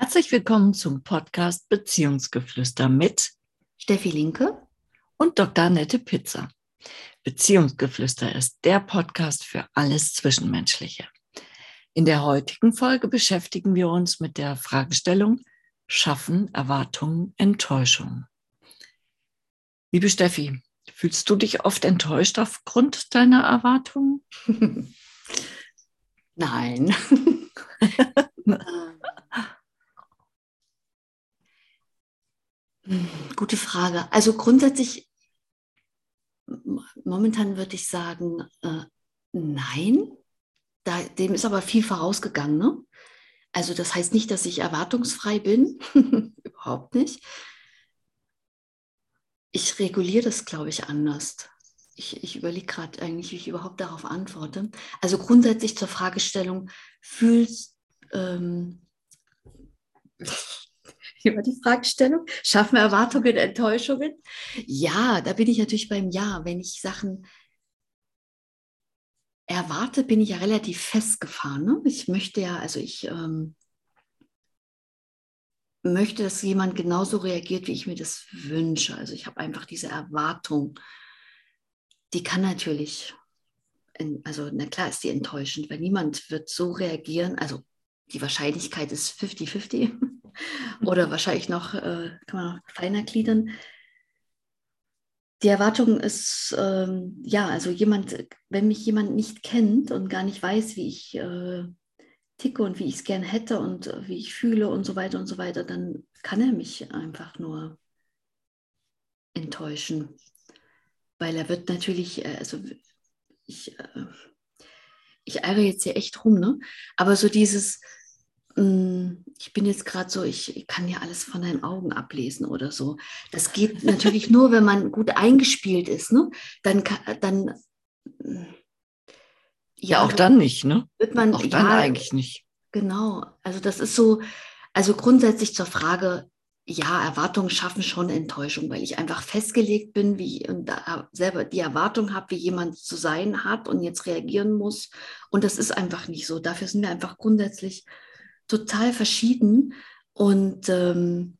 Herzlich willkommen zum Podcast Beziehungsgeflüster mit Steffi Linke und Dr. Annette Pizza. Beziehungsgeflüster ist der Podcast für alles Zwischenmenschliche. In der heutigen Folge beschäftigen wir uns mit der Fragestellung Schaffen Erwartungen Enttäuschung. Liebe Steffi, fühlst du dich oft enttäuscht aufgrund deiner Erwartungen? Nein. Gute Frage. Also grundsätzlich, momentan würde ich sagen, äh, nein. Da, dem ist aber viel vorausgegangen. Ne? Also das heißt nicht, dass ich erwartungsfrei bin. Überhaupt nicht. Ich reguliere das, glaube ich, anders. Ich, ich überlege gerade eigentlich, wie ich überhaupt darauf antworte. Also grundsätzlich zur Fragestellung, fühlst, ähm, war die Fragestellung? Schaffen Erwartungen Enttäuschungen? Ja, da bin ich natürlich beim Ja. Wenn ich Sachen erwarte, bin ich ja relativ festgefahren. Ne? Ich möchte ja, also ich ähm, möchte, dass jemand genauso reagiert, wie ich mir das wünsche. Also ich habe einfach diese Erwartung. Die kann natürlich, also na klar ist die enttäuschend, weil niemand wird so reagieren. Also die Wahrscheinlichkeit ist 50-50 oder wahrscheinlich noch, äh, kann man noch feiner gliedern. Die Erwartung ist, ähm, ja, also jemand, wenn mich jemand nicht kennt und gar nicht weiß, wie ich äh, ticke und wie ich es gern hätte und äh, wie ich fühle und so weiter und so weiter, dann kann er mich einfach nur enttäuschen. Weil er wird natürlich, äh, also ich, äh, ich eiere jetzt hier echt rum, ne? Aber so dieses, hm, ich bin jetzt gerade so, ich, kann ja alles von deinen Augen ablesen oder so. Das geht natürlich nur, wenn man gut eingespielt ist. Ne? Dann, dann ja, ja, auch dann nicht, ne? Wird man, auch dann ja, eigentlich nicht. Genau. Also das ist so, also grundsätzlich zur Frage, ja, Erwartungen schaffen schon Enttäuschung, weil ich einfach festgelegt bin, wie und da selber die Erwartung habe, wie jemand zu sein hat und jetzt reagieren muss. Und das ist einfach nicht so. Dafür sind wir einfach grundsätzlich total verschieden. Und ähm,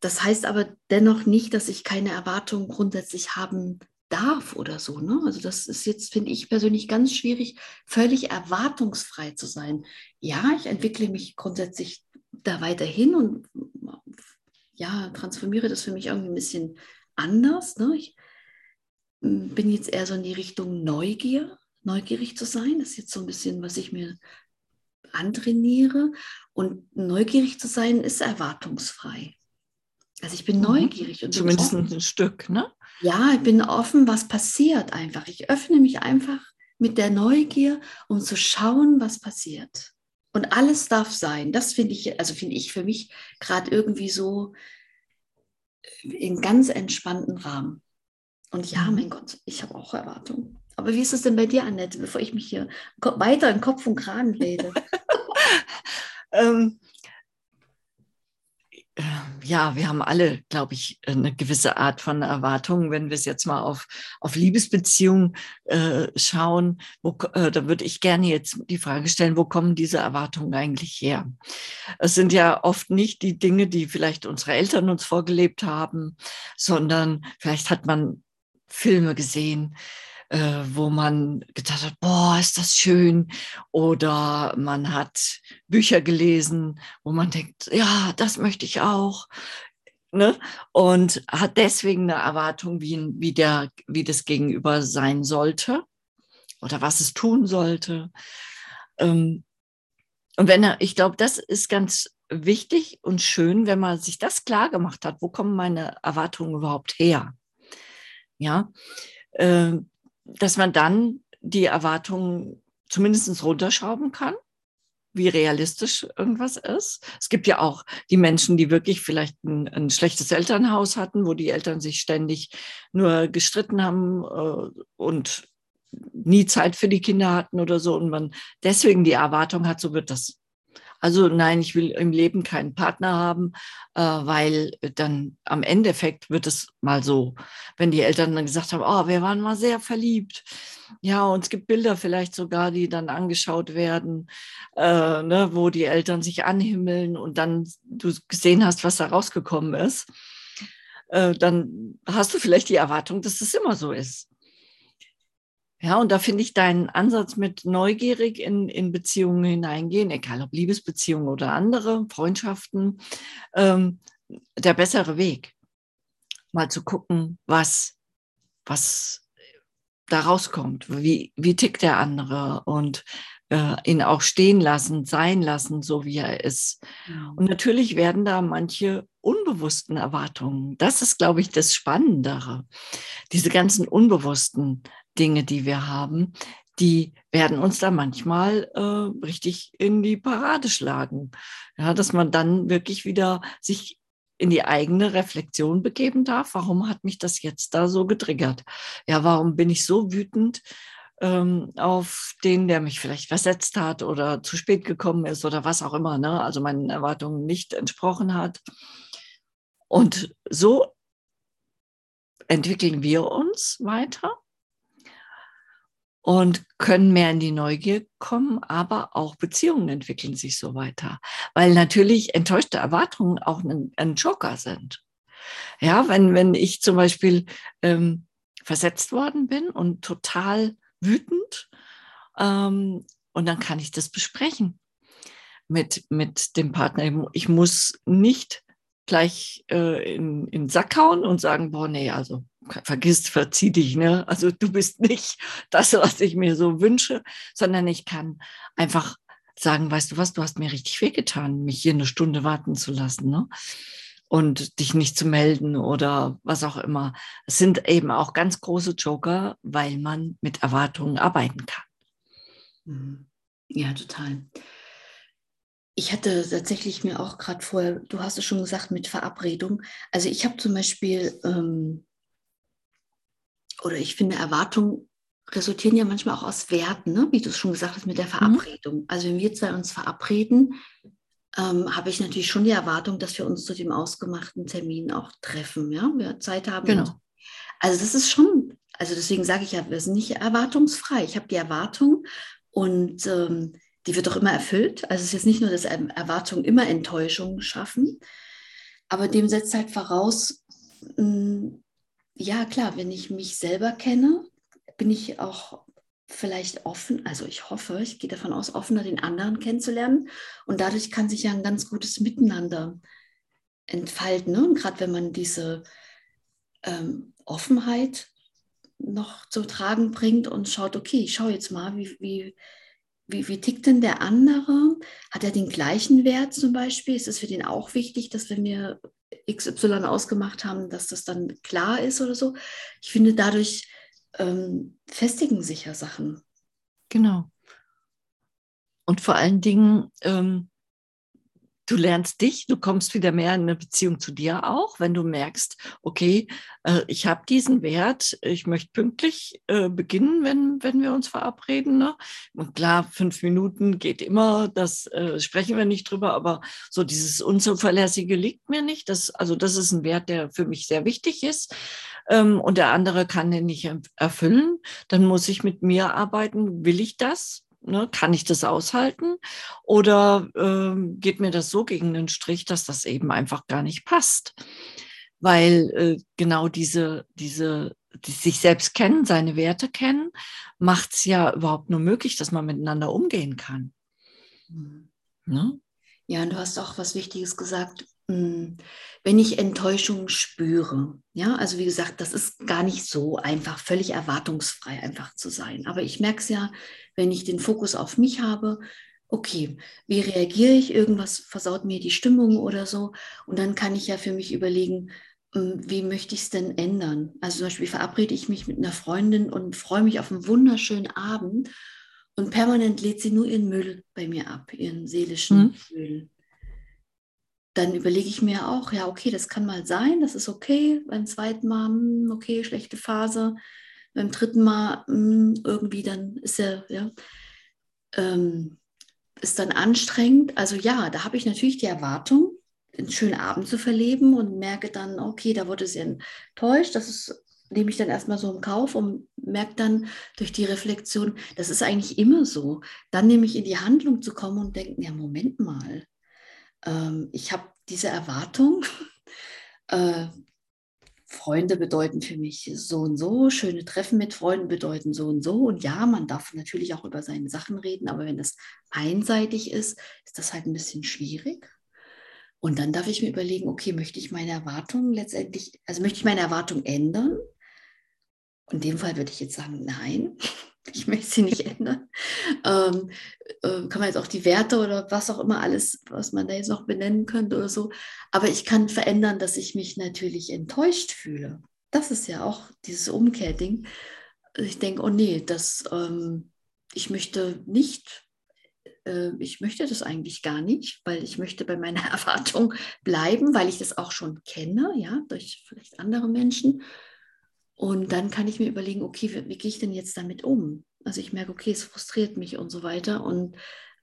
das heißt aber dennoch nicht, dass ich keine Erwartungen grundsätzlich haben darf oder so. Ne? Also das ist jetzt, finde ich persönlich ganz schwierig, völlig erwartungsfrei zu sein. Ja, ich entwickle mich grundsätzlich da weiterhin und ja, transformiere das für mich irgendwie ein bisschen anders. Ne? Ich hm, bin jetzt eher so in die Richtung Neugier, neugierig zu sein. Das ist jetzt so ein bisschen, was ich mir antrainiere. Und neugierig zu sein ist erwartungsfrei. Also ich bin mhm. neugierig. Und Zumindest ein Stück, ne? Ja, ich bin offen, was passiert einfach. Ich öffne mich einfach mit der Neugier, um zu schauen, was passiert. Und alles darf sein. Das finde ich, also finde ich für mich gerade irgendwie so in ganz entspannten Rahmen. Und ja, mhm. mein Gott, ich habe auch Erwartungen. Aber wie ist es denn bei dir, Annette, bevor ich mich hier weiter in Kopf und Kragen rede? ähm, äh, ja, wir haben alle, glaube ich, eine gewisse Art von Erwartungen. Wenn wir es jetzt mal auf, auf Liebesbeziehungen äh, schauen, wo, äh, da würde ich gerne jetzt die Frage stellen, wo kommen diese Erwartungen eigentlich her? Es sind ja oft nicht die Dinge, die vielleicht unsere Eltern uns vorgelebt haben, sondern vielleicht hat man Filme gesehen, äh, wo man gedacht hat, boah, ist das schön. Oder man hat Bücher gelesen, wo man denkt, ja, das möchte ich auch. Ne? Und hat deswegen eine Erwartung, wie, wie, der, wie das Gegenüber sein sollte oder was es tun sollte. Ähm, und wenn er, ich glaube, das ist ganz wichtig und schön, wenn man sich das klar gemacht hat, wo kommen meine Erwartungen überhaupt her? Ja, äh, dass man dann die Erwartungen zumindest runterschrauben kann, wie realistisch irgendwas ist. Es gibt ja auch die Menschen, die wirklich vielleicht ein, ein schlechtes Elternhaus hatten, wo die Eltern sich ständig nur gestritten haben äh, und nie Zeit für die Kinder hatten oder so und man deswegen die Erwartung hat, so wird das Also nein, ich will im Leben keinen Partner haben, äh, weil dann am Endeffekt wird es mal so, wenn die Eltern dann gesagt haben, oh, wir waren mal sehr verliebt. Ja, und es gibt Bilder vielleicht sogar, die dann angeschaut werden, äh, ne, wo die Eltern sich anhimmeln und dann du gesehen hast, was da rausgekommen ist. Äh, dann hast du vielleicht die Erwartung, dass es immer so ist. Ja, und da finde ich deinen Ansatz mit neugierig in, in Beziehungen hineingehen, egal ob Liebesbeziehungen oder andere, Freundschaften, ähm, der bessere Weg. Mal zu gucken, was, was da rauskommt, wie, wie tickt der andere und äh, ihn auch stehen lassen, sein lassen, so wie er ist. Ja. Und natürlich werden da manche unbewussten Erwartungen. Das ist, glaube ich, das Spannendere. Diese ganzen unbewussten Dinge, die wir haben, die werden uns da manchmal äh, richtig in die Parade schlagen. Ja, dass man dann wirklich wieder sich in die eigene Reflexion begeben darf. Warum hat mich das jetzt da so getriggert? Ja, warum bin ich so wütend ähm, auf den, der mich vielleicht versetzt hat oder zu spät gekommen ist oder was auch immer, ne? also meinen Erwartungen nicht entsprochen hat? Und so entwickeln wir uns weiter und können mehr in die Neugier kommen, aber auch Beziehungen entwickeln sich so weiter, weil natürlich enttäuschte Erwartungen auch ein, ein Joker sind. Ja, wenn, wenn ich zum Beispiel ähm, versetzt worden bin und total wütend, ähm, und dann kann ich das besprechen mit, mit dem Partner. Ich muss nicht gleich äh, in, in den Sack hauen und sagen, boah, nee, also vergiss, verzieh dich, ne? Also du bist nicht das, was ich mir so wünsche, sondern ich kann einfach sagen, weißt du was, du hast mir richtig wehgetan, mich hier eine Stunde warten zu lassen, ne? Und dich nicht zu melden oder was auch immer. Es sind eben auch ganz große Joker, weil man mit Erwartungen arbeiten kann. Mhm. Ja, total. Ich hatte tatsächlich mir auch gerade vorher, du hast es schon gesagt, mit Verabredung. Also ich habe zum Beispiel ähm, oder ich finde, Erwartungen resultieren ja manchmal auch aus Werten, ne? wie du es schon gesagt hast, mit der mhm. Verabredung. Mhm. Also wenn wir zwei uns verabreden, ähm, habe ich natürlich schon die Erwartung, dass wir uns zu dem ausgemachten Termin auch treffen, ja, wir Zeit haben. Genau. Also das ist schon, also deswegen sage ich ja, wir sind nicht erwartungsfrei. Ich habe die Erwartung und ähm, die wird doch immer erfüllt. Also es ist jetzt nicht nur, dass Erwartungen immer Enttäuschungen schaffen, aber dem setzt halt voraus, hm, ja klar, wenn ich mich selber kenne, bin ich auch vielleicht offen, also ich hoffe, ich gehe davon aus, offener den anderen kennenzulernen. Und dadurch kann sich ja ein ganz gutes Miteinander entfalten. Ne? Und gerade wenn man diese ähm, Offenheit noch zu tragen bringt und schaut, okay, ich schaue jetzt mal, wie, wie, wie, wie tickt denn der andere? Hat er den gleichen Wert zum Beispiel? Ist es für den auch wichtig, dass wenn wir XY ausgemacht haben, dass das dann klar ist oder so. Ich finde, dadurch ähm, festigen sich ja Sachen. Genau. Und vor allen Dingen ähm, du lernst dich, du kommst wieder mehr in eine Beziehung zu dir auch, wenn du merkst, okay, äh, ich habe diesen Wert, ich möchte pünktlich äh, beginnen, wenn, wenn wir uns verabreden. Ne? Und klar, fünf Minuten geht immer, das äh, sprechen wir nicht drüber, aber so dieses Unzuverlässige liegt mir nicht. Das, also das ist ein Wert, der für mich sehr wichtig ist. Ähm, und der andere kann den nicht erfüllen. Dann muss ich mit mir arbeiten. Will ich das? Ne, kann ich das aushalten? Oder ähm, geht mir das so gegen den Strich, dass das eben einfach gar nicht passt? Weil äh, genau diese, diese, die sich selbst kennen, seine Werte kennen, macht es ja überhaupt nur möglich, dass man miteinander umgehen kann. Mhm. Ne? Ja, und du hast auch was Wichtiges gesagt. Hm, wenn ich Enttäuschung spüre, ja, also wie gesagt, das ist gar nicht so einfach, völlig erwartungsfrei einfach zu sein. Aber ich merke es ja, wenn ich den Fokus auf mich habe, okay, wie reagiere ich? Irgendwas versaut mir die Stimmung oder so. Und dann kann ich ja für mich überlegen, hm, wie möchte ich es denn ändern? Also zum Beispiel verabrede ich mich mit einer Freundin und freue mich auf einen wunderschönen Abend und permanent lädt sie nur ihren Müll bei mir ab, ihren seelischen mhm. Müll. Dann überlege ich mir auch, ja, okay, das kann mal sein, das ist okay. Beim zweiten Mal, hm, okay, schlechte Phase. Beim dritten Mal, hm, irgendwie, dann ist er, ja. Ähm, ist dann anstrengend. Also ja, da habe ich natürlich die Erwartung, einen schönen Abend zu verleben und merke dann, okay, da wurde sie enttäuscht. Das ist, nehme ich dann erstmal so im Kauf und merke dann durch die Reflexion, das ist eigentlich immer so. Dann nehme ich in die Handlung zu kommen und denke, ja, Moment mal, ähm, ich habe diese Erwartung. Äh, Freunde bedeuten für mich so und so, schöne Treffen mit Freunden bedeuten so und so. Und ja, man darf natürlich auch über seine Sachen reden, aber wenn das einseitig ist, ist das halt ein bisschen schwierig. Und dann darf ich mir überlegen, okay, möchte ich meine Erwartungen letztendlich, also möchte ich meine Erwartungen ändern? In dem Fall würde ich jetzt sagen, nein, ich möchte sie nicht ändern. Ähm, äh, kann man jetzt auch die Werte oder was auch immer alles, was man da jetzt noch benennen könnte oder so. Aber ich kann verändern, dass ich mich natürlich enttäuscht fühle. Das ist ja auch dieses Umkehrding. Ich denke, oh nee, das, ähm, ich möchte nicht äh, ich möchte das eigentlich gar nicht, weil ich möchte bei meiner Erwartung bleiben, weil ich das auch schon kenne, ja, durch vielleicht andere Menschen. Und dann kann ich mir überlegen, okay, wie, wie gehe ich denn jetzt damit um? Also ich merke, okay, es frustriert mich und so weiter und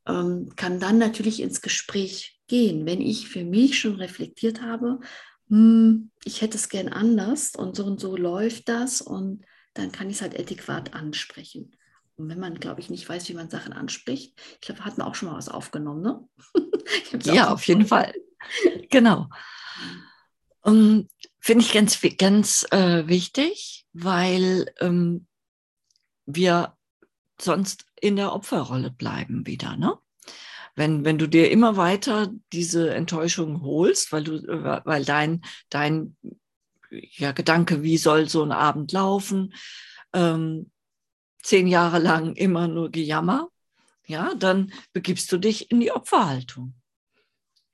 ähm, kann dann natürlich ins Gespräch gehen, wenn ich für mich schon reflektiert habe, hm, ich hätte es gern anders und so und so läuft das und dann kann ich es halt adäquat ansprechen. Und wenn man, glaube ich, nicht weiß, wie man Sachen anspricht, ich glaube, hatten wir auch schon mal was aufgenommen, ne? ja, auf jeden Fall. Genau. Um, ähm, Finde ich ganz, ganz äh, wichtig, weil ähm, wir sonst in der Opferrolle bleiben wieder, ne? Wenn, wenn du dir immer weiter diese Enttäuschung holst, weil du, äh, weil dein, dein ja, Gedanke, wie soll so ein Abend laufen, ähm, zehn Jahre lang immer nur Gejammer, ja, dann begibst du dich in die Opferhaltung.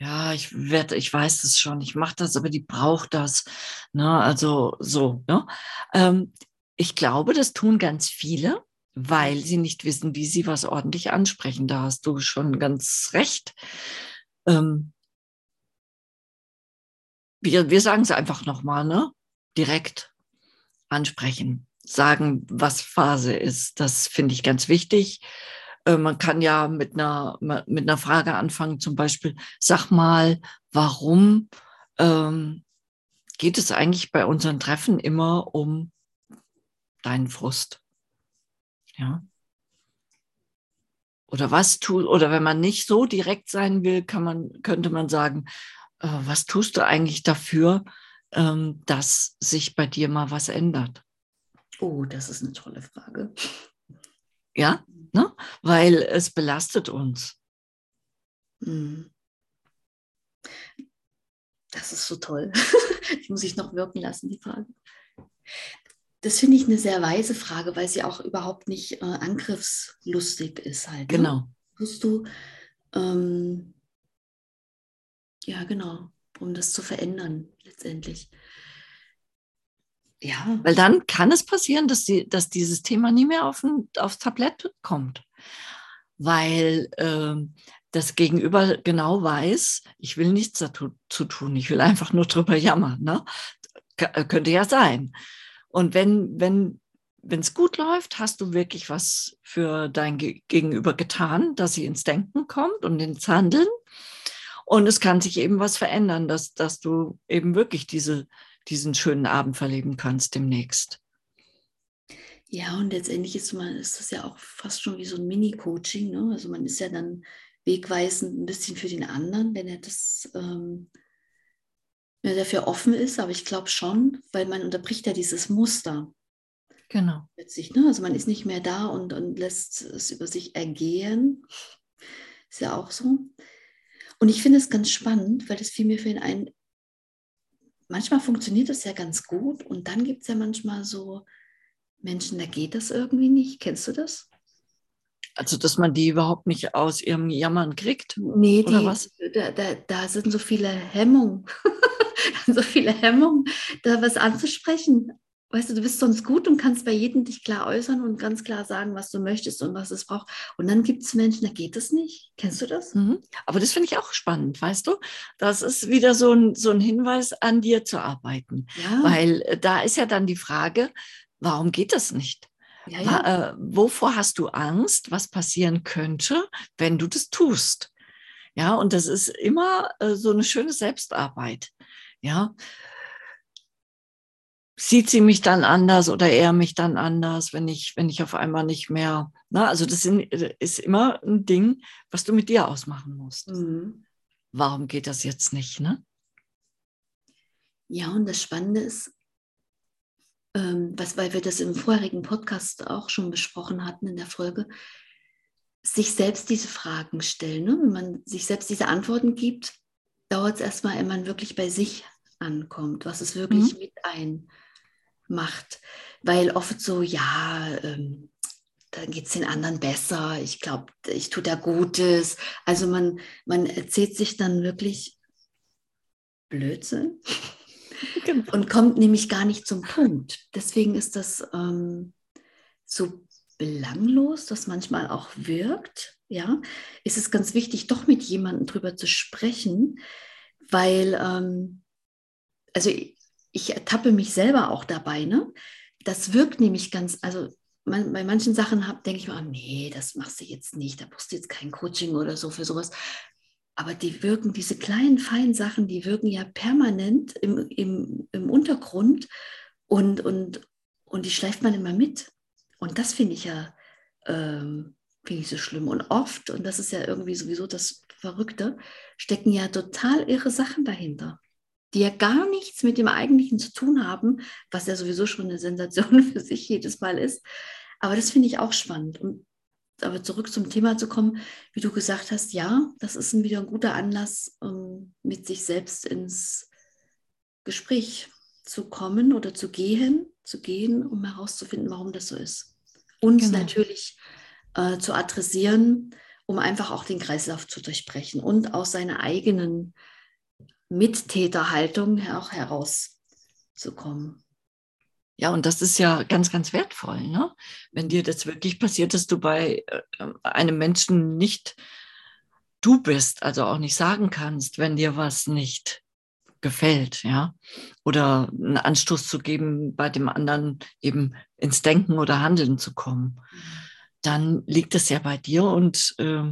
Ja, ich werde, ich weiß das schon, ich mache das, aber die braucht das. Ne? Also so. Ne? Ähm, ich glaube, das tun ganz viele, weil sie nicht wissen, wie sie was ordentlich ansprechen. Da hast du schon ganz recht. Ähm, wir, wir sagen es einfach nochmal, ne? Direkt ansprechen sagen, was Phase ist. Das finde ich ganz wichtig. Äh, man kann ja mit einer, mit einer Frage anfangen, zum Beispiel, sag mal, warum ähm, geht es eigentlich bei unseren Treffen immer um deinen Frust? Ja. Oder was tut, oder wenn man nicht so direkt sein will, kann man, könnte man sagen, äh, was tust du eigentlich dafür, ähm, dass sich bei dir mal was ändert? Oh, das ist eine tolle Frage. Ja, ne? weil es belastet uns. Hm. Das ist so toll. die muss ich noch wirken lassen, die Frage. Das finde ich eine sehr weise Frage, weil sie auch überhaupt nicht äh, angriffslustig ist halt. Ne? Genau. Tust du, ähm, ja genau, um das zu verändern letztendlich. Ja. Weil dann kann es passieren, dass, die, dass dieses Thema nie mehr auf ein, aufs Tablett kommt. Weil äh, das Gegenüber genau weiß, ich will nichts dazu zu tun, ich will einfach nur drüber jammern. Ne? Äh, könnte ja sein. Und wenn, wenn wenn es gut läuft, hast du wirklich was für dein Gegenüber getan, dass sie ins Denken kommt und ins Handeln. Und es kann sich eben was verändern, dass, dass du eben wirklich diese, diesen schönen Abend verleben kannst demnächst. Ja, und letztendlich ist, man, ist das ja auch fast schon wie so ein Mini-Coaching. Ne? Also man ist ja dann wegweisend ein bisschen für den anderen, wenn er das ähm, er dafür offen ist, aber ich glaube schon, weil man unterbricht ja dieses Muster. Genau. Plötzlich, ne? Also man ist nicht mehr da und, und lässt es über sich ergehen. Ist ja auch so. Und ich finde es ganz spannend, weil das fiel mir für ihn ein, manchmal funktioniert das ja ganz gut und dann gibt es ja manchmal so Menschen, da geht das irgendwie nicht. Kennst du das? Also, dass man die überhaupt nicht aus ihrem Jammern kriegt? Nee, oder die, was? Da, da, da sind so viele Hemmungen. so viele Hemmungen, da was anzusprechen weißt du, du bist sonst gut und kannst bei jedem dich klar äußern und ganz klar sagen, was du möchtest und was es braucht. Und dann gibt es Menschen, da geht es nicht. Kennst du das? Mhm. Aber das finde ich auch spannend, weißt du? Das ist wieder so ein, so ein Hinweis, an dir zu arbeiten. Ja. Weil äh, da ist ja dann die Frage, warum geht das nicht? Ja, ja. Äh, wovor hast du Angst, was passieren könnte, wenn du das tust? Ja, und das ist immer äh, so eine schöne Selbstarbeit. Ja. Sieht sie mich dann anders oder er mich dann anders, wenn ich, wenn ich auf einmal nicht mehr, na, also das ist immer ein Ding, was du mit dir ausmachen musst. Mhm. Warum geht das jetzt nicht, ne? Ja, und das Spannende ist, ähm, was, weil wir das im vorherigen Podcast auch schon besprochen hatten in der Folge, sich selbst diese Fragen stellen. Ne? Wenn man sich selbst diese Antworten gibt, dauert es erstmal, wenn man wirklich bei sich ankommt, was es wirklich mhm. mit einmacht. Weil oft so, ja, ähm, dann geht es den anderen besser, ich glaube, ich tue da Gutes. Also man, man erzählt sich dann wirklich Blödsinn genau. und kommt nämlich gar nicht zum Punkt. Deswegen ist das ähm, so belanglos, das manchmal auch wirkt. Ja, ist es ganz wichtig, doch mit jemandem drüber zu sprechen, weil, ähm, also ich, ertappe mich selber auch dabei, ne? Das wirkt nämlich ganz, also man, bei manchen Sachen denke ich mir, oh, nee, das machst du jetzt nicht, da brauchst du jetzt kein Coaching oder so für sowas. Aber die wirken, diese kleinen, feinen Sachen, die wirken ja permanent im, im, im Untergrund und, und, und die schleift man immer mit. Und das finde ich ja ähm, finde ich so schlimm. Und oft, und das ist ja irgendwie sowieso das Verrückte, stecken ja total irre Sachen dahinter, die ja gar nichts mit dem Eigentlichen zu tun haben, was ja sowieso schon eine Sensation für sich jedes Mal ist. Aber das finde ich auch spannend. Und aber zurück zum Thema zu kommen, wie du gesagt hast, ja, das ist ein, wieder ein guter Anlass, um mit sich selbst ins Gespräch zu kommen oder zu gehen, zu gehen, um herauszufinden, warum das so ist. Und genau. natürlich äh, zu adressieren, um einfach auch den Kreislauf zu durchbrechen und aus seiner eigenen Mittäterhaltung auch herauszukommen. Ja, und das ist ja ganz, ganz wertvoll, ne? Wenn dir das wirklich passiert, dass du bei äh, einem Menschen nicht du bist, also auch nicht sagen kannst, wenn dir was nicht gefällt, ja, oder einen Anstoß zu geben, bei dem anderen eben ins Denken oder Handeln zu kommen, dann liegt es ja bei dir und äh,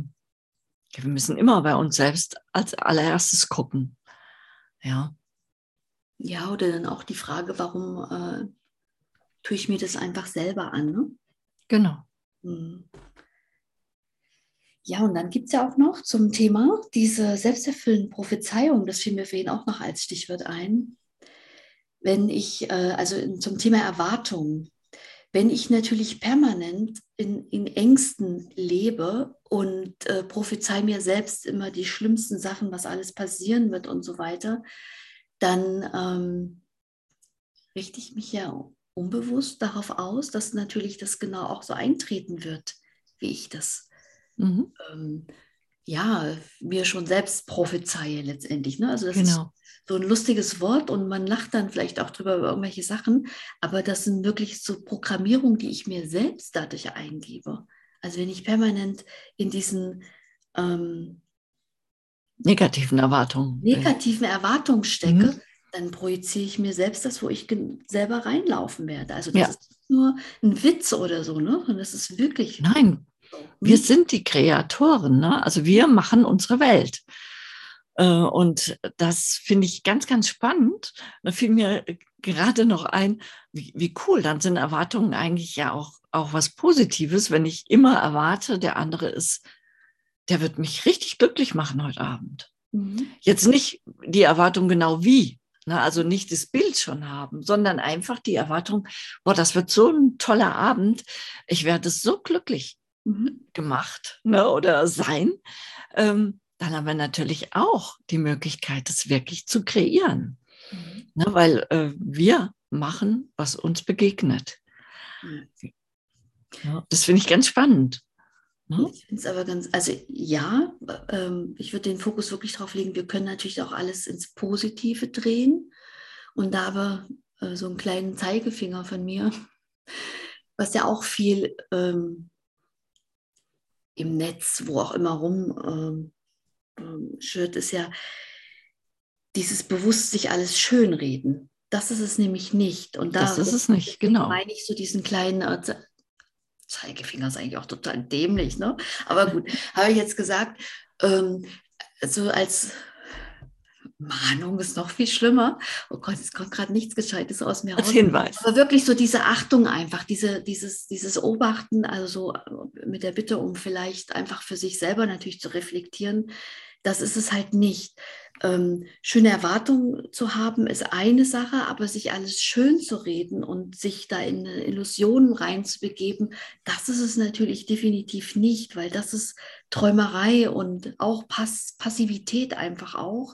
wir müssen immer bei uns selbst als allererstes gucken, ja. Ja, oder dann auch die Frage, warum äh, tue ich mir das einfach selber an. Ne? Genau. Hm. Ja, und dann gibt es ja auch noch zum Thema diese selbsterfüllende Prophezeiung, das fiel mir für ihn auch noch als Stichwort ein. Wenn ich, äh, also zum Thema Erwartung, wenn ich natürlich permanent in, in Ängsten lebe und äh, prophezei mir selbst immer die schlimmsten Sachen, was alles passieren wird und so weiter, dann ähm, richte ich mich ja unbewusst darauf aus, dass natürlich das genau auch so eintreten wird, wie ich das mhm. ähm, ja mir schon selbst prophezeie letztendlich. Ne? Also das genau. ist so ein lustiges Wort und man lacht dann vielleicht auch drüber über irgendwelche Sachen, aber das sind wirklich so Programmierungen, die ich mir selbst dadurch eingebe. Also wenn ich permanent in diesen ähm, negativen Erwartungen negativen Erwartungen stecke, mhm dann projiziere ich mir selbst das, wo ich selber reinlaufen werde. Also das ja. ist nur ein Witz oder so, ne? Und das ist wirklich. Nein, wir sind die Kreatoren, ne? Also wir machen unsere Welt. Äh, und das finde ich ganz, ganz spannend. Da fiel mir gerade noch ein, wie, wie, cool, dann sind Erwartungen eigentlich ja auch, auch was Positives, wenn ich immer erwarte, der andere ist, der wird mich richtig glücklich machen heute Abend. Mhm. Jetzt nicht die Erwartung genau wie, Ne, also nicht das Bild schon haben, sondern einfach die Erwartung, boah, das wird so ein toller Abend, ich werde so glücklich mhm. gemacht ne, oder sein. Ähm, dann haben wir natürlich auch die Möglichkeit, das wirklich zu kreieren. Mhm. Ne, weil äh, wir machen, was uns begegnet. Ja, das finde ich ganz spannend. Ne? Ich finde es aber ganz, also ja, ähm, ich würde den Fokus wirklich darauf legen, wir können natürlich auch alles ins Positive drehen. Und da aber äh, so einen kleinen Zeigefinger von mir, was ja auch viel ähm, im Netz, wo auch immer rum ähm, schwirrt, ist ja dieses bewusst sich alles schönreden. Das ist es nämlich nicht. Und da, das ist es nicht, genau. meine ich so diesen kleinen Zeigefinger ist eigentlich auch total dämlich, ne? Aber gut, habe ich jetzt gesagt, ähm, so als Mahnung ist noch viel schlimmer. Oh Gott, es kommt gerade nichts Gescheites aus mir Als raus. Hinweis. Aber wirklich so diese Achtung einfach, diese, dieses, dieses Obachten, also so äh, mit der Bitte um vielleicht einfach für sich selber natürlich zu reflektieren, das ist es halt nicht. Ähm, schöne Erwartungen zu haben ist eine Sache, aber sich alles schön zu reden und sich da in Illusionen reinzubegeben, das ist es natürlich definitiv nicht, weil das ist Träumerei und auch Pass Passivität einfach auch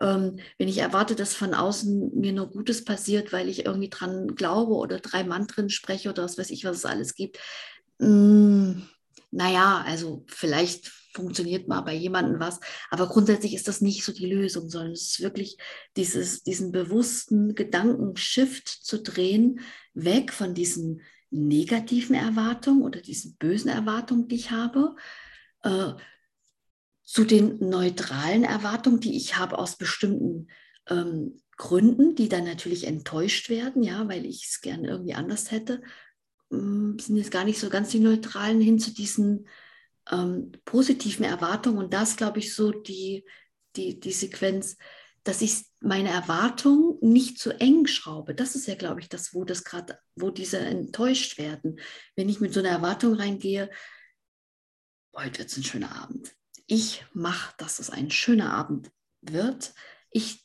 ähm, wenn ich erwarte, dass von außen mir nur Gutes passiert, weil ich irgendwie dran glaube oder drei Mantren spreche oder was weiß ich, was es alles gibt. Mm, naja, also vielleicht funktioniert mal bei jemandem was, aber grundsätzlich ist das nicht so die Lösung, sondern es ist wirklich dieses, diesen bewussten Gedankenshift zu drehen, weg von diesen negativen Erwartungen oder diesen bösen Erwartungen, die ich habe, äh, zu den neutralen Erwartungen, die ich habe aus bestimmten ähm, Gründen, die dann natürlich enttäuscht werden, ja, weil ich es gerne irgendwie anders hätte, ähm, sind jetzt gar nicht so ganz die neutralen hin zu diesen ähm, positiven Erwartungen. Und das, glaube ich, so die, die, die Sequenz, dass ich meine Erwartungen nicht zu eng schraube. Das ist ja, glaube ich, das, wo das gerade, wo diese enttäuscht werden. Wenn ich mit so einer Erwartung reingehe, heute wird es ein schöner Abend ich mache, dass es ein schöner Abend wird. Ich,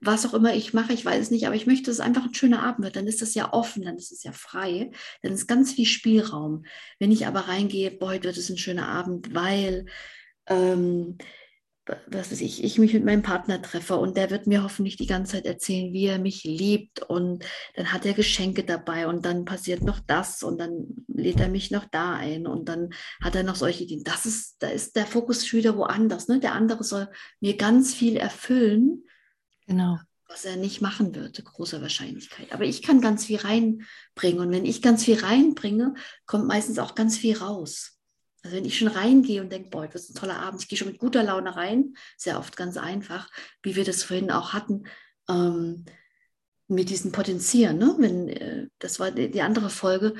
was auch immer ich mache, ich weiß es nicht, aber ich möchte, dass es einfach ein schöner Abend wird. Dann ist das ja offen, dann ist es ja frei, dann ist ganz viel Spielraum. Wenn ich aber reingehe, boah, heute wird es ein schöner Abend, weil ähm, was weiß ich, ich mich mit meinem Partner treffe und der wird mir hoffentlich die ganze Zeit erzählen, wie er mich liebt und dann hat er Geschenke dabei und dann passiert noch das und dann lädt er mich noch da ein und dann hat er noch solche Dinge. Das ist, da ist der Fokus schon wieder woanders. Ne? Der andere soll mir ganz viel erfüllen, genau. was er nicht machen würde, großer Wahrscheinlichkeit. Aber ich kann ganz viel reinbringen und wenn ich ganz viel reinbringe, kommt meistens auch ganz viel raus. Also wenn ich schon reingehe und denke, boah, das ist ein toller Abend, ich gehe schon mit guter Laune rein, sehr oft ganz einfach, wie wir das vorhin auch hatten, ähm, mit diesem Potenzieren. Ne? Wenn, äh, das war die, die andere Folge,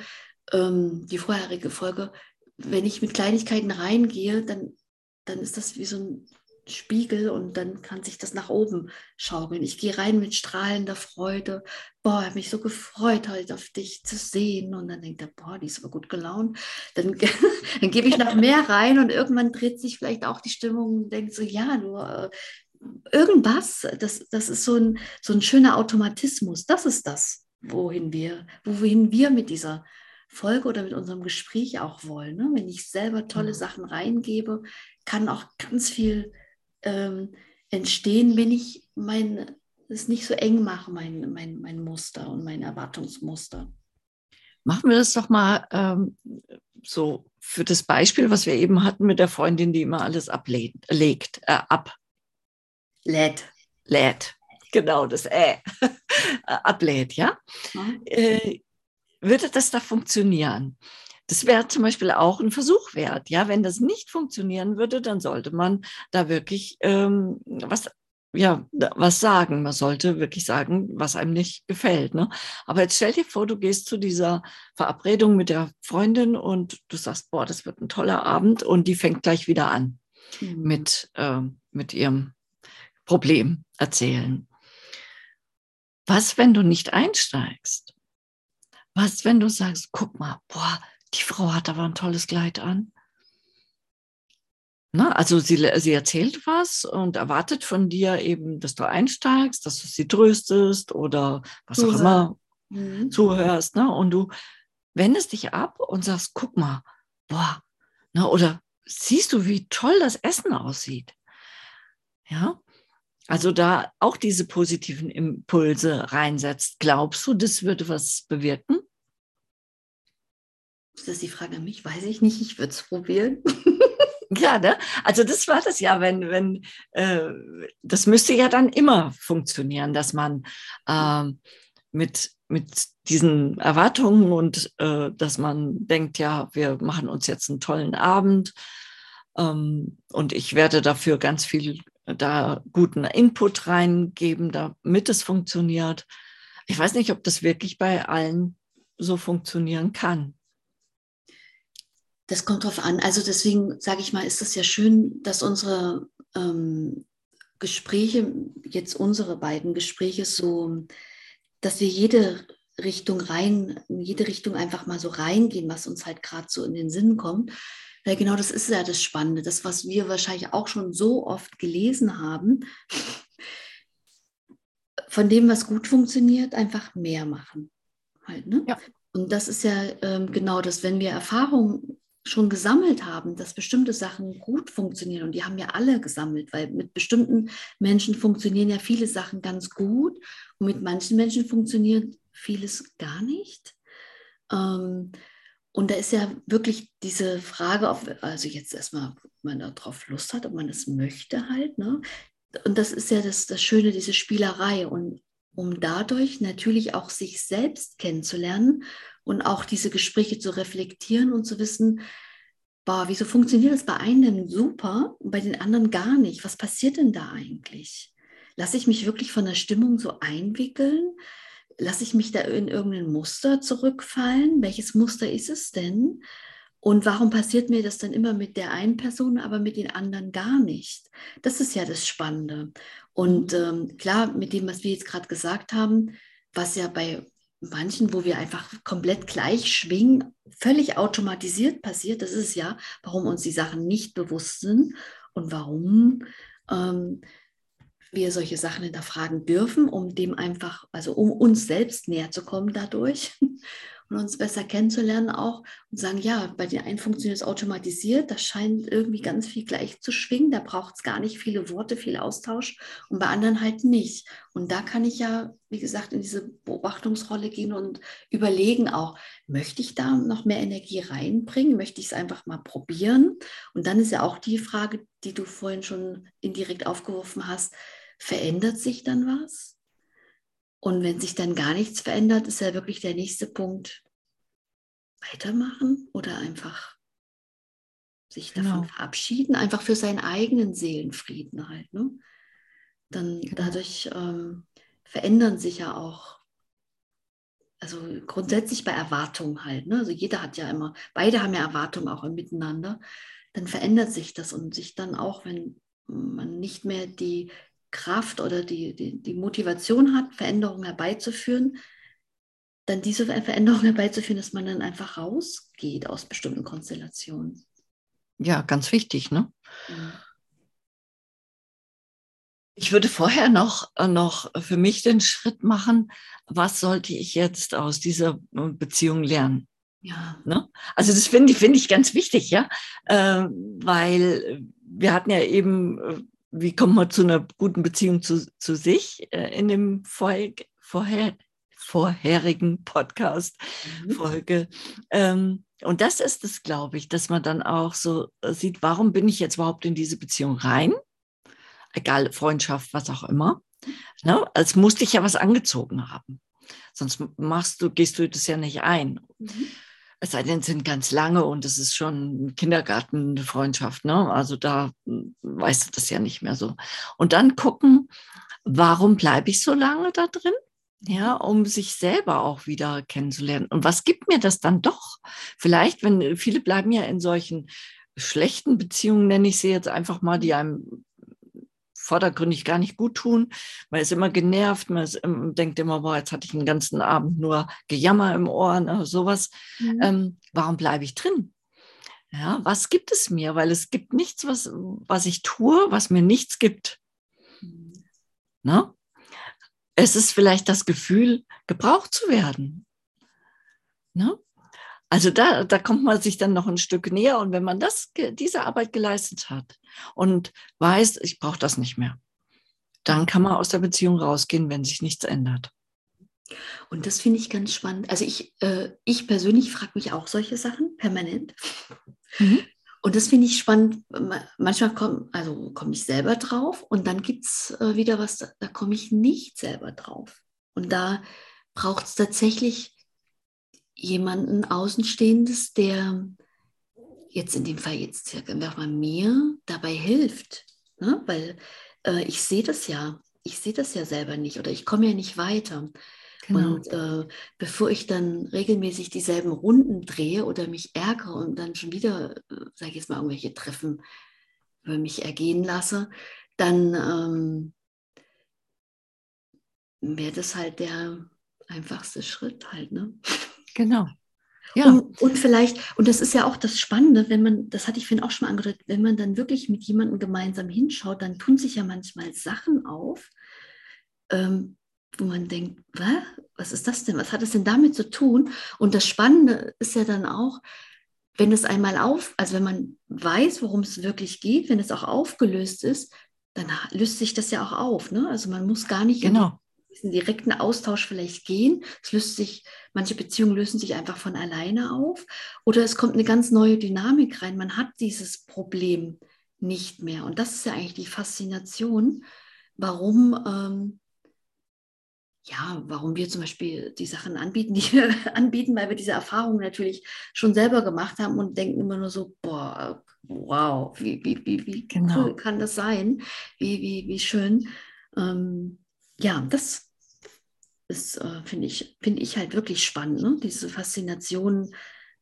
ähm, die vorherige Folge. Wenn ich mit Kleinigkeiten reingehe, dann, dann ist das wie so ein Spiegel und dann kann sich das nach oben schaukeln. Ich gehe rein mit strahlender Freude. Boah, habe mich so gefreut, heute auf dich zu sehen. Und dann denkt er, boah, die ist aber gut gelaunt. Dann, dann gebe ich noch mehr rein und irgendwann dreht sich vielleicht auch die Stimmung und denkt so, ja, nur äh, irgendwas, das, das ist so ein, so ein schöner Automatismus. Das ist das, wohin wir, wohin wir mit dieser Folge oder mit unserem Gespräch auch wollen. Ne? Wenn ich selber tolle mhm. Sachen reingebe, kann auch ganz viel ähm, entstehen, wenn ich mein, es nicht so eng mache, mein, mein, mein Muster und mein Erwartungsmuster. Machen wir das doch mal ähm, so für das Beispiel, was wir eben hatten mit der Freundin, die immer alles ablegt, legt, äh, ab. Lädt. Lädt. Genau, das äh, ablädt, ja. Mhm. Äh, würde das da funktionieren? Das wäre zum Beispiel auch ein Versuch wert. Ja, wenn das nicht funktionieren würde, dann sollte man da wirklich ähm, was ja, was sagen. Man sollte wirklich sagen, was einem nicht gefällt. Ne? Aber jetzt stell dir vor, du gehst zu dieser Verabredung mit der Freundin und du sagst, boah, das wird ein toller Abend und die fängt gleich wieder an mhm. mit, äh, mit ihrem Problem erzählen. Was, wenn du nicht einsteigst? Was, wenn du sagst, guck mal, boah, die Frau hat aber ein tolles Kleid an. Na, also sie, sie erzählt was und erwartet von dir eben, dass du einsteigst, dass du sie tröstest oder was Zuhör. auch immer mhm. zuhörst. Ne? Und du wendest dich ab und sagst, guck mal, boah, ne? oder siehst du, wie toll das Essen aussieht. Ja, also da auch diese positiven Impulse reinsetzt. Glaubst du, das würde was bewirken? Ist das die Frage an mich? Weiß ich nicht, ich würde es probieren. Ja, ne? Also das war das ja, wenn, wenn, äh, das müsste ja dann immer funktionieren, dass man äh, mit, mit diesen Erwartungen und äh, dass man denkt, ja, wir machen uns jetzt einen tollen Abend ähm, und ich werde dafür ganz viel da guten Input reingeben, damit es funktioniert. Ich weiß nicht, ob das wirklich bei allen so funktionieren kann. Das kommt drauf an. Also deswegen sage ich mal, ist es ja schön, dass unsere ähm, Gespräche, jetzt unsere beiden Gespräche so, dass wir jede Richtung rein, in jede Richtung einfach mal so reingehen, was uns halt gerade so in den Sinn kommt. Weil genau das ist ja das Spannende, das, was wir wahrscheinlich auch schon so oft gelesen haben, von dem, was gut funktioniert, einfach mehr machen. Halt, ne? ja. Und das ist ja ähm, genau das, wenn wir Erfahrungen schon gesammelt haben, dass bestimmte Sachen gut funktionieren. Und die haben ja alle gesammelt, weil mit bestimmten Menschen funktionieren ja viele Sachen ganz gut und mit manchen Menschen funktioniert vieles gar nicht. Ähm, und da ist ja wirklich diese Frage, auf, also jetzt erstmal, ob man darauf Lust hat, ob man es möchte halt. Ne? Und das ist ja das, das Schöne, diese Spielerei. Und um dadurch natürlich auch sich selbst kennenzulernen und auch diese Gespräche zu reflektieren und zu wissen, boah, wieso funktioniert das bei einem super und bei den anderen gar nicht? Was passiert denn da eigentlich? Lasse ich mich wirklich von der Stimmung so einwickeln? Lasse ich mich da in irgendein Muster zurückfallen? Welches Muster ist es denn? Und warum passiert mir das dann immer mit der einen Person, aber mit den anderen gar nicht? Das ist ja das Spannende. Und ähm, klar, mit dem, was wir jetzt gerade gesagt haben, was ja bei manchen, wo wir einfach komplett gleich schwingen, völlig automatisiert passiert, das ist ja, warum uns die Sachen nicht bewusst sind und warum ähm, wir solche Sachen hinterfragen dürfen, um dem einfach, also um uns selbst näher zu kommen dadurch und uns besser kennenzulernen auch und sagen, ja, bei den einen funktioniert es automatisiert, das scheint irgendwie ganz viel gleich zu schwingen, da braucht es gar nicht viele Worte, viel Austausch und bei anderen halt nicht. Und da kann ich ja, wie gesagt, in diese Beobachtungsrolle gehen und überlegen auch, möchte ich da noch mehr Energie reinbringen, möchte ich es einfach mal probieren? Und dann ist ja auch die Frage, die du vorhin schon indirekt aufgeworfen hast, verändert sich dann was? Und wenn sich dann gar nichts verändert, ist ja wirklich der nächste Punkt, weitermachen oder einfach sich davon genau. verabschieden, einfach für seinen eigenen Seelenfrieden halt. Ne? Dann genau. dadurch ähm, verändern sich ja auch, also grundsätzlich bei Erwartungen halt. Ne? Also jeder hat ja immer, beide haben ja Erwartungen auch im Miteinander. Dann verändert sich das und sich dann auch, wenn man nicht mehr die Kraft oder die, die, die Motivation hat, Veränderungen herbeizuführen, dann diese Veränderung herbeizuführen, dass man dann einfach rausgeht aus bestimmten Konstellationen. Ja, ganz wichtig, ne? Mhm. Ich würde vorher noch, äh, noch für mich den Schritt machen, was sollte ich jetzt aus dieser äh, Beziehung lernen? Ja. Ne? Also das finde ich, find ich ganz wichtig, ja, äh, weil wir hatten ja eben äh, wie kommt man zu einer guten Beziehung zu, zu sich äh, in dem vorher, vorher, vorherigen Podcast-Folge. Mhm. Ähm, und das ist es, glaube ich, dass man dann auch so äh, sieht, warum bin ich jetzt überhaupt in diese Beziehung rein? Egal, Freundschaft, was auch immer. Ne? Als musste ich ja was angezogen haben. Sonst machst du, gehst du das ja nicht ein. Mhm. Es sei denn, es sind ganz lange und es ist schon Kindergartenfreundschaft, ne? Also da hm, weißt du das ja nicht mehr so. Und dann gucken, warum bleibe ich so lange da drin? Ja, um sich selber auch wieder kennenzulernen. Und was gibt mir das dann doch? Vielleicht, wenn viele bleiben ja in solchen schlechten Beziehungen, nenne ich sie jetzt einfach mal, die einem vordergründig gar nicht gut tun. Man ist immer genervt, man ist, denkt immer, boah, jetzt hatte ich den ganzen Abend nur Gejammer im Ohr, ne, sowas. Mhm. Ähm, warum bleibe ich drin? Ja, was gibt es mir? Weil es gibt nichts, was, was ich tue, was mir nichts gibt. Mhm. Ne? Es ist vielleicht das Gefühl, gebraucht zu werden. Ne? Also da, da kommt man sich dann noch ein Stück näher. Und wenn man das, diese Arbeit geleistet hat und weiß, ich brauche das nicht mehr, dann kann man aus der Beziehung rausgehen, wenn sich nichts ändert. Und das finde ich ganz spannend. Also ich, äh, ich persönlich frage mich auch solche Sachen permanent. Mhm. Und das finde ich spannend. Manchmal komme also komm ich selber drauf und dann gibt es äh, wieder was, da komme ich nicht selber drauf. Und da braucht es tatsächlich jemanden Außenstehendes, der jetzt in dem Fall jetzt einfach mal mir dabei hilft. Ne? Weil äh, ich sehe das ja, ich sehe das ja selber nicht oder ich komme ja nicht weiter. Genau. Und äh, bevor ich dann regelmäßig dieselben Runden drehe oder mich ärgere und dann schon wieder, äh, sage ich jetzt mal, irgendwelche Treffen über mich ergehen lasse, dann ähm, wäre das halt der einfachste Schritt halt, ne? Genau. Ja. Und, und, vielleicht, und das ist ja auch das Spannende, wenn man, das hatte ich vorhin auch schon mal angedeutet, wenn man dann wirklich mit jemandem gemeinsam hinschaut, dann tun sich ja manchmal Sachen auf, ähm, wo man denkt, was? was ist das denn? Was hat es denn damit zu tun? Und das Spannende ist ja dann auch, wenn es einmal auf, also wenn man weiß, worum es wirklich geht, wenn es auch aufgelöst ist, dann löst sich das ja auch auf. Ne? Also man muss gar nicht genau diesen direkten Austausch vielleicht gehen. Es löst sich, manche Beziehungen lösen sich einfach von alleine auf. Oder es kommt eine ganz neue Dynamik rein. Man hat dieses Problem nicht mehr. Und das ist ja eigentlich die Faszination, warum, ähm, ja, warum wir zum Beispiel die Sachen anbieten, die wir anbieten, weil wir diese Erfahrung natürlich schon selber gemacht haben und denken immer nur so, boah, wow, wie, wie, wie, wie genau. cool kann das sein? Wie, wie, wie schön. Ähm, ja, das ist, äh, finde ich, find ich halt wirklich spannend, ne? diese Faszination,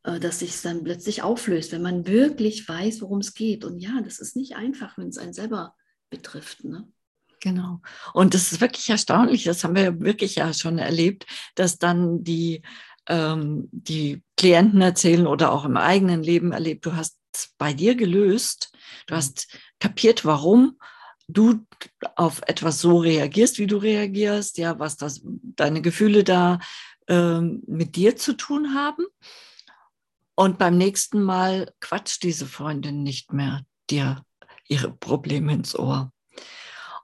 äh, dass sich es dann plötzlich auflöst, wenn man wirklich weiß, worum es geht. Und ja, das ist nicht einfach, wenn es einen selber betrifft. Ne? Genau. Und das ist wirklich erstaunlich, das haben wir wirklich ja schon erlebt, dass dann die, ähm, die Klienten erzählen oder auch im eigenen Leben erlebt, du hast es bei dir gelöst, du mhm. hast kapiert, warum du auf etwas so reagierst, wie du reagierst, ja, was das, deine Gefühle da ähm, mit dir zu tun haben. Und beim nächsten Mal quatscht diese Freundin nicht mehr dir ihre Probleme ins Ohr.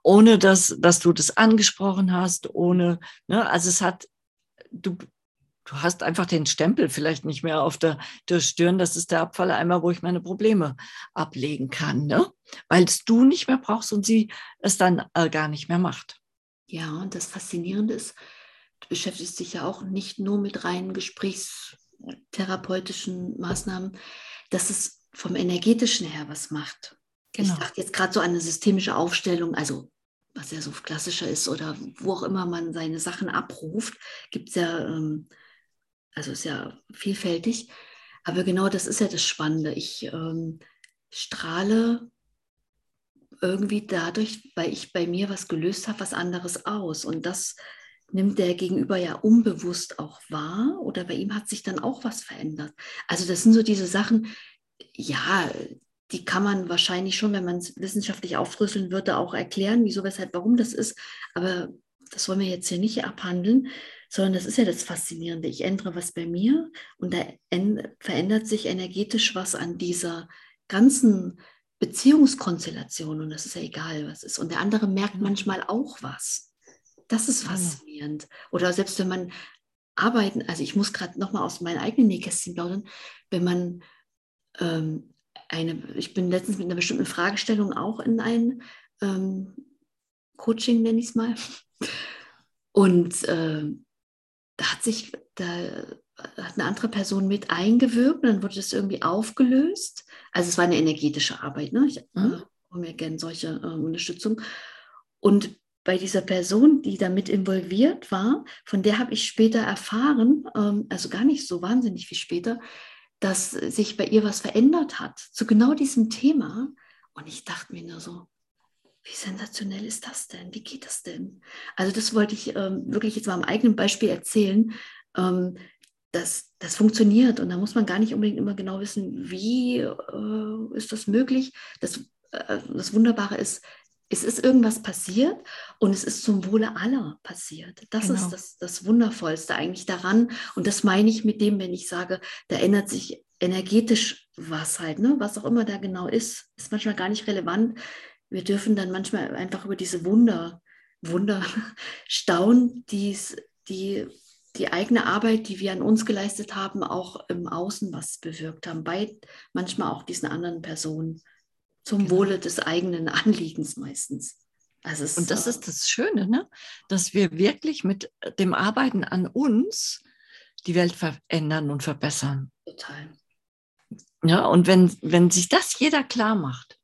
Ohne dass, dass du das angesprochen hast, ohne, ne, also es hat, du, du hast einfach den Stempel vielleicht nicht mehr auf der, der Stirn. Das ist der Abfalleimer, wo ich meine Probleme ablegen kann, ne? weil es du nicht mehr brauchst und sie es dann äh, gar nicht mehr macht. Ja, und das Faszinierende ist, du beschäftigst dich ja auch nicht nur mit reinen gesprächstherapeutischen Maßnahmen, dass es vom energetischen her was macht. Genau. Ich dachte jetzt gerade so an eine systemische Aufstellung, also was ja so klassischer ist oder wo auch immer man seine Sachen abruft, gibt es ja ähm, also ist ja vielfältig. Aber genau das ist ja das Spannende. Ich ähm, strahle irgendwie dadurch, weil ich bei mir was gelöst habe, was anderes aus. Und das nimmt der Gegenüber ja unbewusst auch wahr oder bei ihm hat sich dann auch was verändert. Also das sind so diese Sachen, ja, die kann man wahrscheinlich schon, wenn man es wissenschaftlich aufdröseln würde, auch erklären, wieso, weshalb, warum das ist. Aber das wollen wir jetzt hier nicht abhandeln sondern das ist ja das Faszinierende. Ich ändere was bei mir und da verändert sich energetisch was an dieser ganzen Beziehungskonstellation und das ist ja egal, was ist. Und der andere merkt mhm. manchmal auch was. Das ist faszinierend. Oder selbst wenn man arbeiten, also ich muss gerade nochmal aus meinen eigenen Nähkästchen plaudern, wenn man ähm, eine, ich bin letztens mit einer bestimmten Fragestellung auch in ein ähm, Coaching, nenne ich es mal. Und äh, da hat sich, da hat eine andere Person mit eingewirkt und dann wurde das irgendwie aufgelöst. Also es war eine energetische Arbeit. Ne? Ich mhm. äh, mir gerne solche äh, Unterstützung. Und bei dieser Person, die damit involviert war, von der habe ich später erfahren, ähm, also gar nicht so wahnsinnig viel später, dass sich bei ihr was verändert hat zu genau diesem Thema. Und ich dachte mir nur so, wie sensationell ist das denn? Wie geht das denn? Also das wollte ich ähm, wirklich jetzt mal am eigenen Beispiel erzählen. Ähm, dass das funktioniert und da muss man gar nicht unbedingt immer genau wissen, wie äh, ist das möglich. Das, äh, das Wunderbare ist, es ist irgendwas passiert und es ist zum Wohle aller passiert. Das genau. ist das, das Wundervollste eigentlich daran. Und das meine ich mit dem, wenn ich sage, da ändert sich energetisch was halt, ne? was auch immer da genau ist, ist manchmal gar nicht relevant wir dürfen dann manchmal einfach über diese Wunder, Wunder staunen, die's, die die eigene Arbeit, die wir an uns geleistet haben, auch im Außen was bewirkt haben, bei manchmal auch diesen anderen Personen, zum genau. Wohle des eigenen Anliegens meistens. Also Und das ist das Schöne, ne? dass wir wirklich mit dem Arbeiten an uns die Welt verändern und verbessern. Total. Ja, und wenn, wenn sich das jeder klar macht,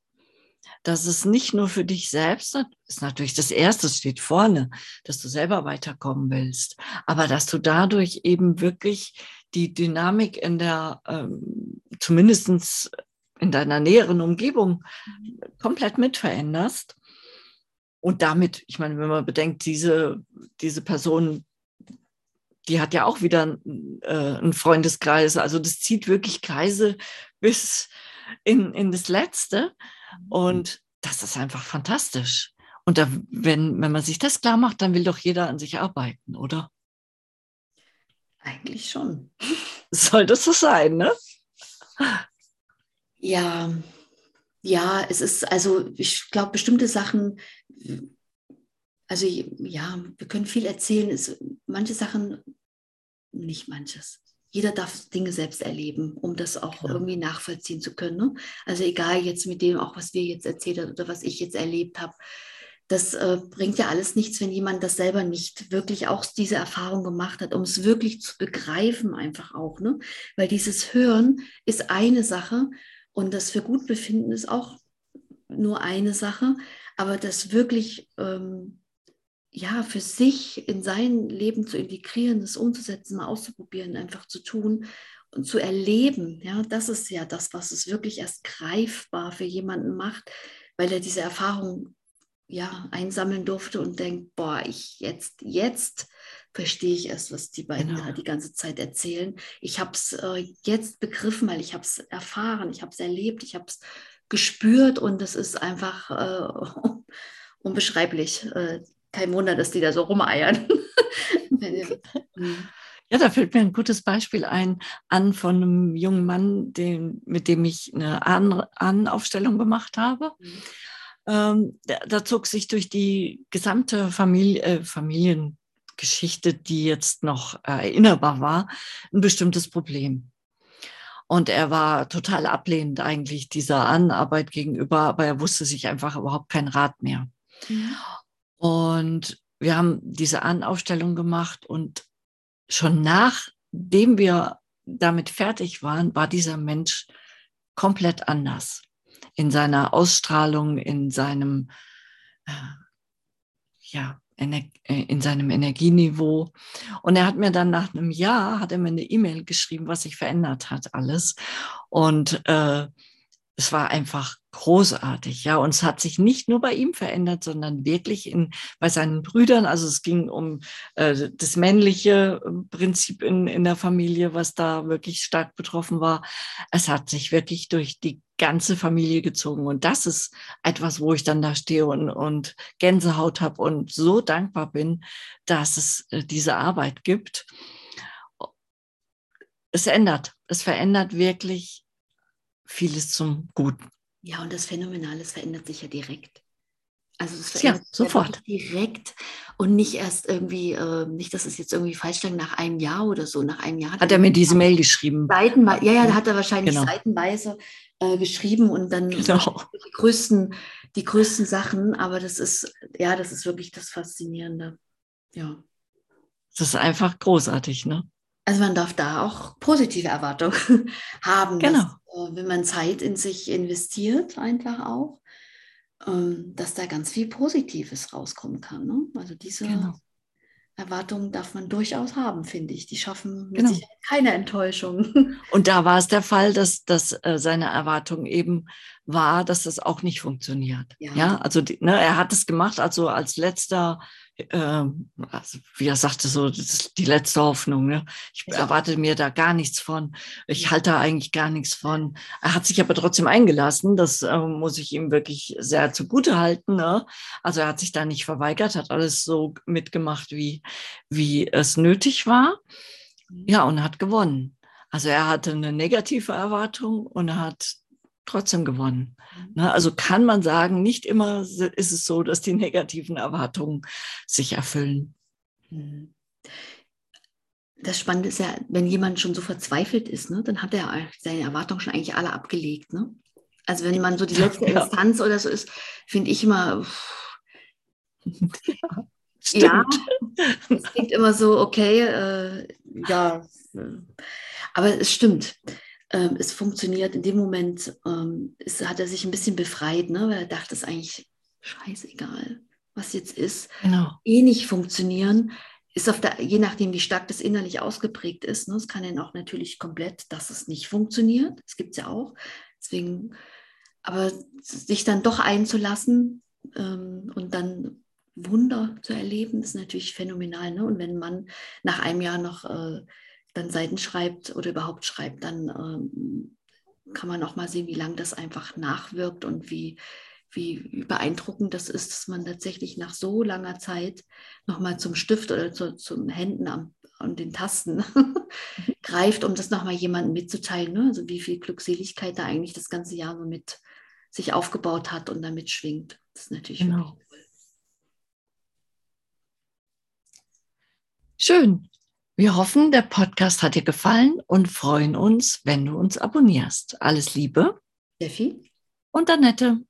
dass es nicht nur für dich selbst ist natürlich das Erste, steht vorne, dass du selber weiterkommen willst, aber dass du dadurch eben wirklich die Dynamik in der, ähm, zumindestens in deiner näheren Umgebung komplett mit veränderst. Und damit, ich meine, wenn man bedenkt, diese, diese Person, die hat ja auch wieder äh, einen Freundeskreis. Also das zieht wirklich Kreise bis in, in das Letzte. Und das ist einfach fantastisch. Und da, wenn, wenn man sich das klar macht, dann will doch jeder an sich arbeiten, oder? Eigentlich schon. Soll das so sein, ne? Ja, ja, es ist, also ich glaube, bestimmte Sachen, also ja, wir können viel erzählen, ist, manche Sachen, nicht manches. Jeder darf Dinge selbst erleben, um das auch genau. irgendwie nachvollziehen zu können. Ne? Also egal jetzt mit dem, auch was wir jetzt erzählt haben oder was ich jetzt erlebt habe, das äh, bringt ja alles nichts, wenn jemand das selber nicht wirklich auch diese Erfahrung gemacht hat, um es wirklich zu begreifen einfach auch. Ne? Weil dieses Hören ist eine Sache und das für Gutbefinden ist auch nur eine Sache, aber das wirklich ähm, ja für sich in sein Leben zu integrieren, das umzusetzen, mal auszuprobieren, einfach zu tun und zu erleben, ja, das ist ja das, was es wirklich erst greifbar für jemanden macht, weil er diese Erfahrung ja einsammeln durfte und denkt, boah, ich jetzt jetzt verstehe ich erst, was die beiden genau. da die ganze Zeit erzählen. Ich habe es äh, jetzt begriffen, weil ich habe es erfahren, ich habe es erlebt, ich habe es gespürt und es ist einfach äh, unbeschreiblich. Äh, kein Wunder, dass die da so rumeiern. Ja, da fällt mir ein gutes Beispiel ein an von einem jungen Mann, den, mit dem ich eine Ahnenaufstellung gemacht habe. Mhm. Ähm, da, da, zog sich durch die gesamte Familie, äh, Familien, Geschichte, die jetzt noch erinnerbar war, ein bestimmtes Problem. Und er war total ablehnend eigentlich dieser Anarbeit gegenüber, aber er wusste sich einfach überhaupt kein Rat mehr. Mhm. Und wir haben diese Anaufstellung gemacht und schon nachdem wir damit fertig waren, war dieser Mensch komplett anders in seiner Ausstrahlung, in seinem äh, ja, äh, in seinem Energieniveau. Und er hat mir dann nach einem Jahr, hat er mir eine E-Mail geschrieben, was sich verändert hat, alles. Und äh, es war einfach großartig, ja. Und es hat sich nicht nur bei ihm verändert, sondern wirklich in, bei seinen Brüdern. Also es ging um äh, das männliche ähm, Prinzip in, in der Familie, was da wirklich stark betroffen war. Es hat sich wirklich durch die ganze Familie gezogen. Und das ist etwas, wo ich dann da stehe und, und Gänsehaut habe und so dankbar bin, dass es äh, diese Arbeit gibt. Es ändert, es verändert wirklich vieles zum Guten. Ja, und das Phänomenale, es verändert sich ja direkt. Also es verändert ja, sofort. direkt und nicht erst irgendwie, äh, nicht, dass es jetzt irgendwie falsch lag, nach einem Jahr oder so. Nach einem Jahr hat, hat er mir diese Mail geschrieben. Seitenweise, ja, ja, da hat er wahrscheinlich genau. seitenweise äh, geschrieben und dann genau. die größten, die größten Sachen. Aber das ist, ja, das ist wirklich das Faszinierende. Ja. Das ist einfach großartig, ne? Also man darf da auch positive Erwartungen haben, genau. Äh, wenn man Zeit in sich investiert, einfach auch, ähm, dass da ganz viel Positives rauskommen kann. Ne? Also diese genau. Erwartungen darf man durchaus haben, finde ich. Die schaffen mit genau. keine Enttäuschung. Und da war es der Fall, dass, dass äh, seine Erwartung eben war, dass das auch nicht funktioniert. Ja, ja? also ne, er hat es gemacht, also als letzter ähm, also wie er sagte, so das ist die letzte Hoffnung. Ne? Ich ja. erwarte mir da gar nichts von. Ich halte da eigentlich gar nichts von. Er hat sich aber trotzdem eingelassen. Das äh, muss ich ihm wirklich sehr zugute halten. Ne? Also er hat sich da nicht verweigert, hat alles so mitgemacht, wie, wie es nötig war. Mhm. Ja, und hat gewonnen. Also er hatte eine negative Erwartung und hat trotzdem gewonnen. Mhm. Ne, also kann man sagen, nicht immer ist es so, dass die negativen Erwartungen sich erfüllen. Mhm. Das Spannende ist ja, wenn jemand schon so verzweifelt ist, ne, dann hat er seine Erwartungen schon eigentlich alle abgelegt. Ne? Also wenn man so die letzte ja. Instanz oder so ist, finde ich immer, ja, es klingt immer so, okay, äh, ja, aber es stimmt ähm, es funktioniert. In dem Moment ähm, ist, hat er sich ein bisschen befreit, ne? weil er dachte, es ist eigentlich scheißegal, was jetzt ist. Genau. Eh nicht funktionieren. Ist auf der, je nachdem, wie stark das innerlich ausgeprägt ist. Ne? Es kann dann auch natürlich komplett, dass es nicht funktioniert. Das gibt es ja auch. Deswegen, aber sich dann doch einzulassen ähm, und dann Wunder zu erleben, ist natürlich phänomenal. Ne? Und wenn Mann nach einem Jahr noch äh, dann Seiten schreibt oder überhaupt schreibt, dann ähm, kann man auch mal sehen, wie lange das einfach nachwirkt und wie, wie beeindruckend das ist, dass man tatsächlich nach so langer Zeit nochmal zum Stift oder zu, zum Händen am, an den Tasten greift, um das nochmal jemandem mitzuteilen. Ne? Also wie viel Glückseligkeit da eigentlich das ganze Jahr so mit sich aufgebaut hat und damit schwingt. Das ist natürlich genau. Schön. Wir hoffen, der Podcast hat dir gefallen und freuen uns, wenn du uns abonnierst. Alles Liebe. Steffi. Und Annette.